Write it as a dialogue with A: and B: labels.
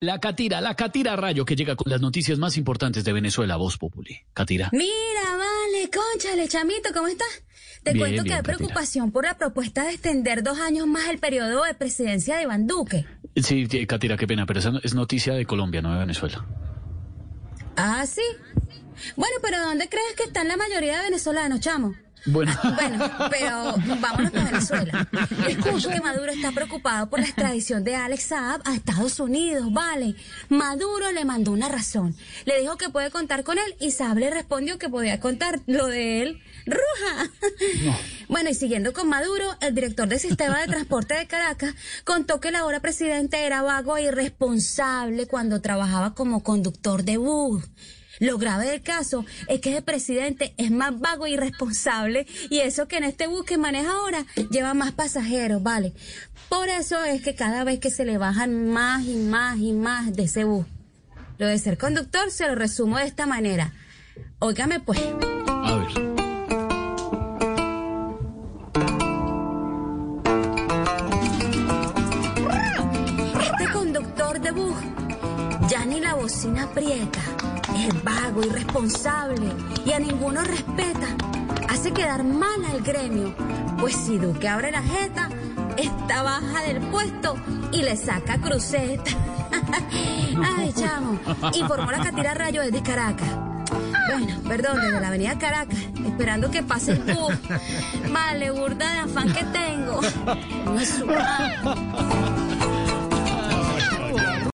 A: La Catira, la Catira Rayo que llega con las noticias más importantes de Venezuela, Voz Populi. Catira.
B: Mira, vale, conchale, chamito, ¿cómo estás? Te
A: Bien,
B: cuento que hay
A: Catira.
B: preocupación por la propuesta de extender dos años más el periodo de presidencia de Iván Duque.
A: Sí, sí, Catira, qué pena, pero esa es noticia de Colombia, no de Venezuela.
B: Ah, sí. Bueno, pero ¿dónde crees que están la mayoría de venezolanos, chamo?
A: Bueno.
B: Bueno, pero vámonos con Venezuela. Escucho que Maduro está preocupado por la extradición de Alex Saab a Estados Unidos, vale. Maduro le mandó una razón. Le dijo que puede contar con él y Saab le respondió que podía contar lo de él. ¡Ruja! Bueno, y siguiendo con Maduro, el director del sistema de transporte de Caracas contó que el ahora presidente era vago e irresponsable cuando trabajaba como conductor de bus. Lo grave del caso es que el presidente es más vago e irresponsable y eso que en este bus que maneja ahora lleva más pasajeros, ¿vale? Por eso es que cada vez que se le bajan más y más y más de ese bus. Lo de ser conductor se lo resumo de esta manera. Óigame pues.
A: A ver.
B: Este conductor de bus ya ni la bocina aprieta. Es vago, irresponsable y a ninguno respeta. Hace quedar mal al gremio. Pues si Duque abre la jeta, está baja del puesto y le saca cruceta. Ay, chamo. Informó la Catira Rayo desde Caracas. Bueno, perdón, desde la avenida Caracas, esperando que pase el bus. Vale, burda de afán que tengo. No es su-